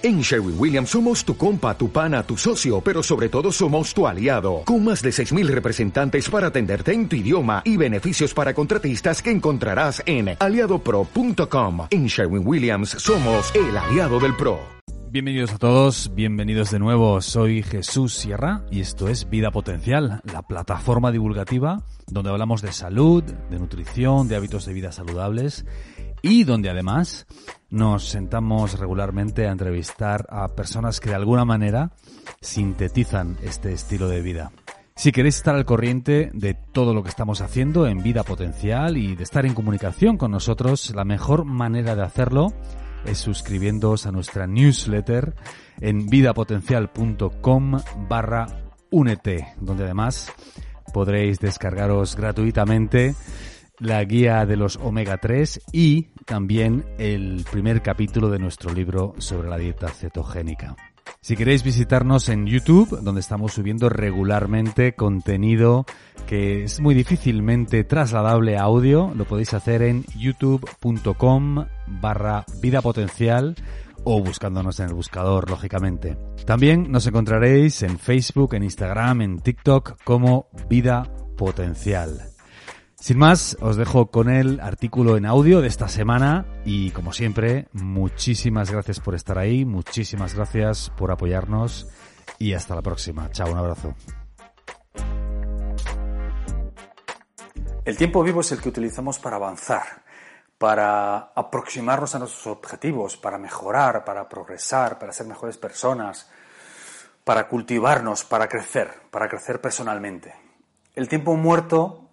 En Sherwin Williams somos tu compa, tu pana, tu socio, pero sobre todo somos tu aliado, con más de 6.000 representantes para atenderte en tu idioma y beneficios para contratistas que encontrarás en aliadopro.com. En Sherwin Williams somos el aliado del PRO. Bienvenidos a todos, bienvenidos de nuevo. Soy Jesús Sierra y esto es Vida Potencial, la plataforma divulgativa donde hablamos de salud, de nutrición, de hábitos de vida saludables y donde además nos sentamos regularmente a entrevistar a personas que de alguna manera sintetizan este estilo de vida. Si queréis estar al corriente de todo lo que estamos haciendo en vida potencial y de estar en comunicación con nosotros, la mejor manera de hacerlo es suscribiéndoos a nuestra newsletter en vidapotencial.com barra únete, donde además podréis descargaros gratuitamente la guía de los omega 3 y también el primer capítulo de nuestro libro sobre la dieta cetogénica. Si queréis visitarnos en YouTube, donde estamos subiendo regularmente contenido que es muy difícilmente trasladable a audio, lo podéis hacer en youtube.com barra vida potencial o buscándonos en el buscador, lógicamente. También nos encontraréis en Facebook, en Instagram, en TikTok como Vida Potencial. Sin más, os dejo con el artículo en audio de esta semana y como siempre, muchísimas gracias por estar ahí, muchísimas gracias por apoyarnos y hasta la próxima. Chao, un abrazo. El tiempo vivo es el que utilizamos para avanzar, para aproximarnos a nuestros objetivos, para mejorar, para progresar, para ser mejores personas, para cultivarnos, para crecer, para crecer personalmente. El tiempo muerto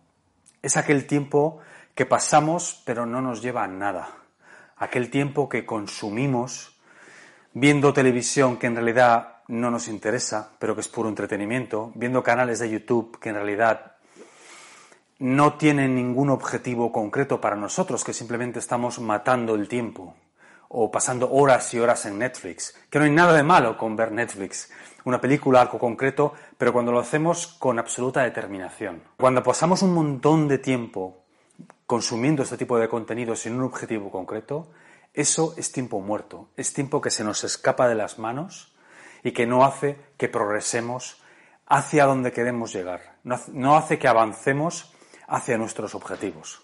es aquel tiempo que pasamos pero no nos lleva a nada. Aquel tiempo que consumimos viendo televisión que en realidad no nos interesa, pero que es puro entretenimiento, viendo canales de YouTube que en realidad no tienen ningún objetivo concreto para nosotros, que simplemente estamos matando el tiempo o pasando horas y horas en Netflix, que no hay nada de malo con ver Netflix, una película, algo concreto, pero cuando lo hacemos con absoluta determinación. Cuando pasamos un montón de tiempo consumiendo este tipo de contenido sin un objetivo concreto, eso es tiempo muerto, es tiempo que se nos escapa de las manos y que no hace que progresemos hacia donde queremos llegar, no hace que avancemos hacia nuestros objetivos.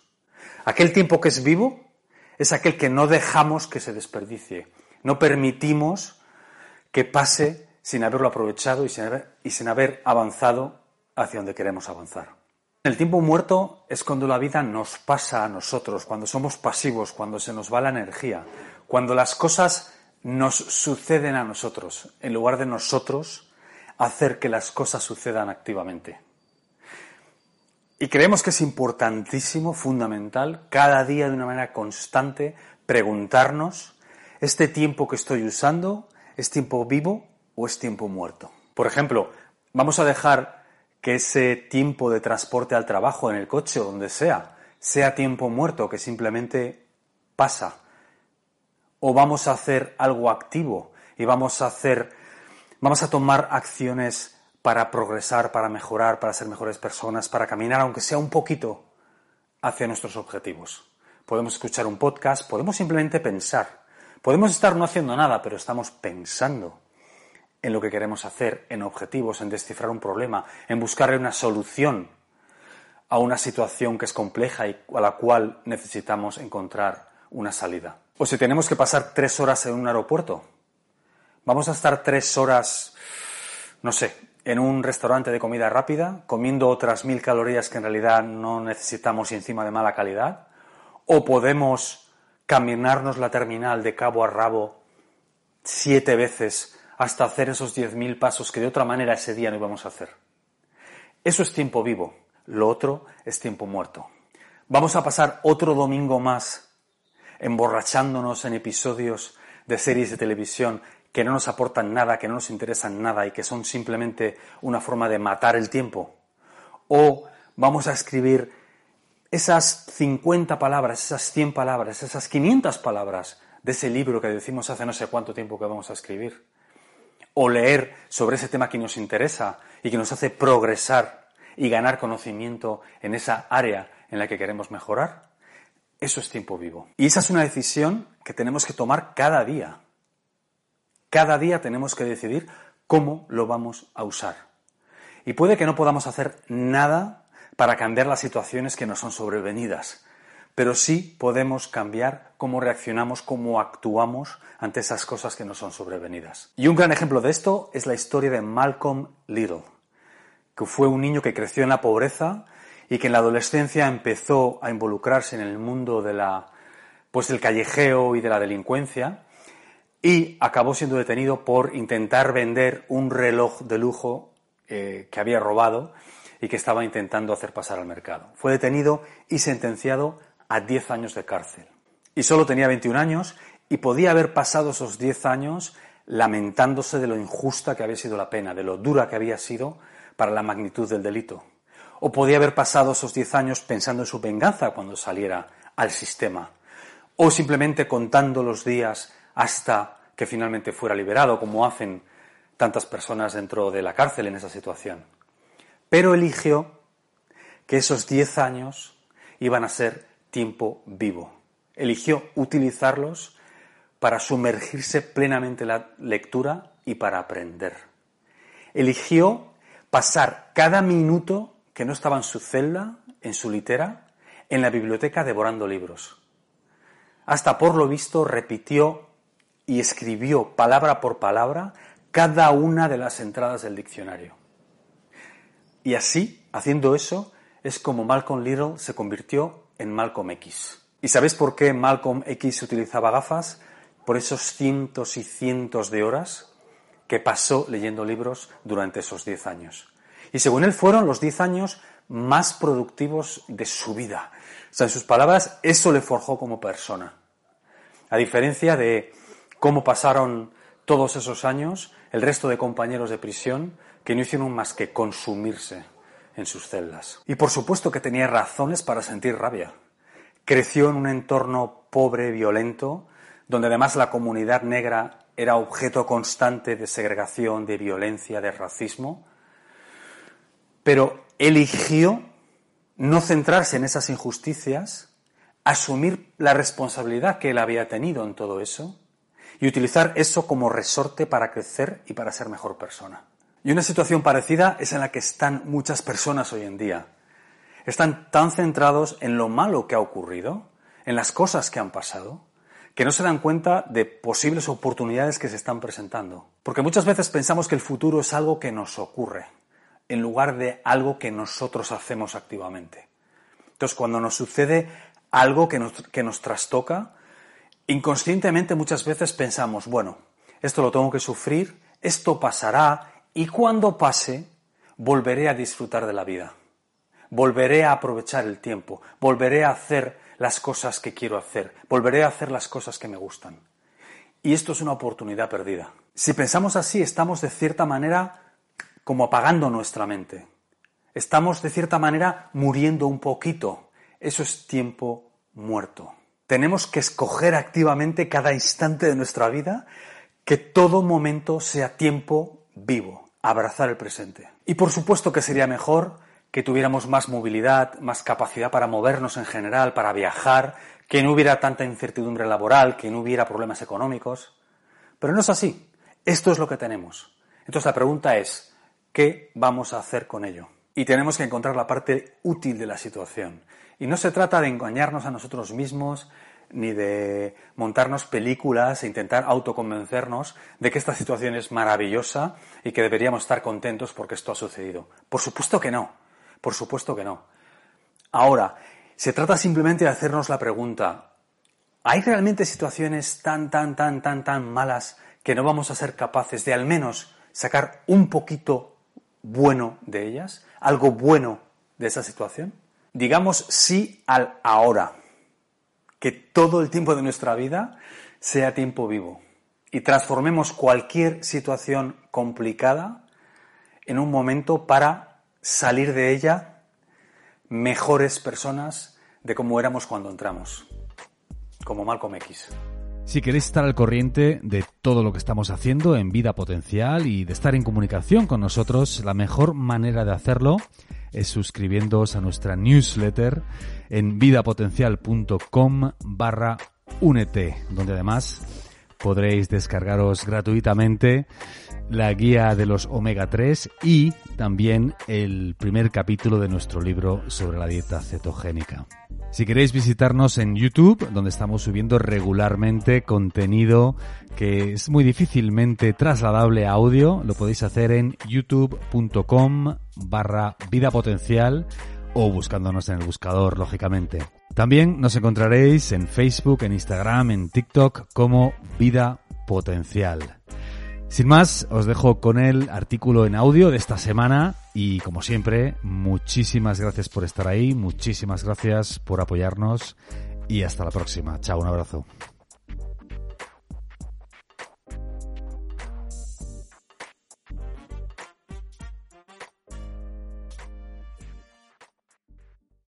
Aquel tiempo que es vivo es aquel que no dejamos que se desperdicie, no permitimos que pase sin haberlo aprovechado y sin haber, y sin haber avanzado hacia donde queremos avanzar. El tiempo muerto es cuando la vida nos pasa a nosotros, cuando somos pasivos, cuando se nos va la energía, cuando las cosas nos suceden a nosotros, en lugar de nosotros hacer que las cosas sucedan activamente. Y creemos que es importantísimo, fundamental, cada día de una manera constante, preguntarnos, ¿este tiempo que estoy usando es tiempo vivo o es tiempo muerto? Por ejemplo, vamos a dejar que ese tiempo de transporte al trabajo, en el coche o donde sea, sea tiempo muerto que simplemente pasa. O vamos a hacer algo activo y vamos a hacer, vamos a tomar acciones para progresar, para mejorar, para ser mejores personas, para caminar, aunque sea un poquito, hacia nuestros objetivos. Podemos escuchar un podcast, podemos simplemente pensar. Podemos estar no haciendo nada, pero estamos pensando en lo que queremos hacer, en objetivos, en descifrar un problema, en buscarle una solución a una situación que es compleja y a la cual necesitamos encontrar una salida. O si tenemos que pasar tres horas en un aeropuerto, vamos a estar tres horas, no sé, en un restaurante de comida rápida, comiendo otras mil calorías que en realidad no necesitamos y encima de mala calidad, o podemos caminarnos la terminal de cabo a rabo siete veces hasta hacer esos 10.000 pasos que de otra manera ese día no íbamos a hacer. Eso es tiempo vivo, lo otro es tiempo muerto. Vamos a pasar otro domingo más emborrachándonos en episodios de series de televisión que no nos aportan nada, que no nos interesan nada y que son simplemente una forma de matar el tiempo. O vamos a escribir esas 50 palabras, esas 100 palabras, esas 500 palabras de ese libro que decimos hace no sé cuánto tiempo que vamos a escribir o leer sobre ese tema que nos interesa y que nos hace progresar y ganar conocimiento en esa área en la que queremos mejorar, eso es tiempo vivo. Y esa es una decisión que tenemos que tomar cada día. Cada día tenemos que decidir cómo lo vamos a usar. Y puede que no podamos hacer nada para cambiar las situaciones que nos son sobrevenidas, pero sí podemos cambiar cómo reaccionamos, cómo actuamos ante esas cosas que nos son sobrevenidas. Y un gran ejemplo de esto es la historia de Malcolm Little, que fue un niño que creció en la pobreza y que en la adolescencia empezó a involucrarse en el mundo de la pues del callejeo y de la delincuencia y acabó siendo detenido por intentar vender un reloj de lujo eh, que había robado y que estaba intentando hacer pasar al mercado. Fue detenido y sentenciado a 10 años de cárcel. Y solo tenía 21 años y podía haber pasado esos 10 años lamentándose de lo injusta que había sido la pena, de lo dura que había sido para la magnitud del delito. O podía haber pasado esos 10 años pensando en su venganza cuando saliera al sistema. O simplemente contando los días hasta que finalmente fuera liberado, como hacen tantas personas dentro de la cárcel en esa situación. Pero eligió que esos 10 años iban a ser tiempo vivo. Eligió utilizarlos para sumergirse plenamente en la lectura y para aprender. Eligió pasar cada minuto que no estaba en su celda, en su litera, en la biblioteca devorando libros. Hasta por lo visto repitió y escribió palabra por palabra cada una de las entradas del diccionario. Y así, haciendo eso, es como Malcolm Little se convirtió en Malcolm X. ¿Y sabéis por qué Malcolm X utilizaba gafas? Por esos cientos y cientos de horas que pasó leyendo libros durante esos diez años. Y según él fueron los diez años más productivos de su vida. O sea, en sus palabras, eso le forjó como persona. A diferencia de cómo pasaron todos esos años el resto de compañeros de prisión que no hicieron más que consumirse en sus celdas. Y por supuesto que tenía razones para sentir rabia. Creció en un entorno pobre, violento, donde además la comunidad negra era objeto constante de segregación, de violencia, de racismo, pero eligió no centrarse en esas injusticias, asumir la responsabilidad que él había tenido en todo eso y utilizar eso como resorte para crecer y para ser mejor persona. Y una situación parecida es en la que están muchas personas hoy en día. Están tan centrados en lo malo que ha ocurrido, en las cosas que han pasado, que no se dan cuenta de posibles oportunidades que se están presentando. Porque muchas veces pensamos que el futuro es algo que nos ocurre, en lugar de algo que nosotros hacemos activamente. Entonces, cuando nos sucede algo que nos, que nos trastoca, Inconscientemente muchas veces pensamos, bueno, esto lo tengo que sufrir, esto pasará y cuando pase volveré a disfrutar de la vida, volveré a aprovechar el tiempo, volveré a hacer las cosas que quiero hacer, volveré a hacer las cosas que me gustan. Y esto es una oportunidad perdida. Si pensamos así, estamos de cierta manera como apagando nuestra mente. Estamos de cierta manera muriendo un poquito. Eso es tiempo muerto. Tenemos que escoger activamente cada instante de nuestra vida que todo momento sea tiempo vivo, abrazar el presente. Y por supuesto que sería mejor que tuviéramos más movilidad, más capacidad para movernos en general, para viajar, que no hubiera tanta incertidumbre laboral, que no hubiera problemas económicos. Pero no es así. Esto es lo que tenemos. Entonces la pregunta es, ¿qué vamos a hacer con ello? Y tenemos que encontrar la parte útil de la situación. Y no se trata de engañarnos a nosotros mismos, ni de montarnos películas e intentar autoconvencernos de que esta situación es maravillosa y que deberíamos estar contentos porque esto ha sucedido. Por supuesto que no, por supuesto que no. Ahora, se trata simplemente de hacernos la pregunta, ¿hay realmente situaciones tan, tan, tan, tan, tan malas que no vamos a ser capaces de al menos sacar un poquito bueno de ellas? ¿Algo bueno de esa situación? digamos sí al ahora, que todo el tiempo de nuestra vida sea tiempo vivo y transformemos cualquier situación complicada en un momento para salir de ella mejores personas de como éramos cuando entramos, como Malcolm X. Si queréis estar al corriente de todo lo que estamos haciendo en vida potencial y de estar en comunicación con nosotros, la mejor manera de hacerlo es suscribiéndoos a nuestra newsletter en vidapotencial.com barra únete, donde además podréis descargaros gratuitamente la guía de los omega 3 y también el primer capítulo de nuestro libro sobre la dieta cetogénica. Si queréis visitarnos en YouTube, donde estamos subiendo regularmente contenido que es muy difícilmente trasladable a audio, lo podéis hacer en youtube.com barra vida potencial o buscándonos en el buscador, lógicamente. También nos encontraréis en Facebook, en Instagram, en TikTok como Vida Potencial. Sin más, os dejo con el artículo en audio de esta semana y como siempre, muchísimas gracias por estar ahí, muchísimas gracias por apoyarnos y hasta la próxima. Chao, un abrazo.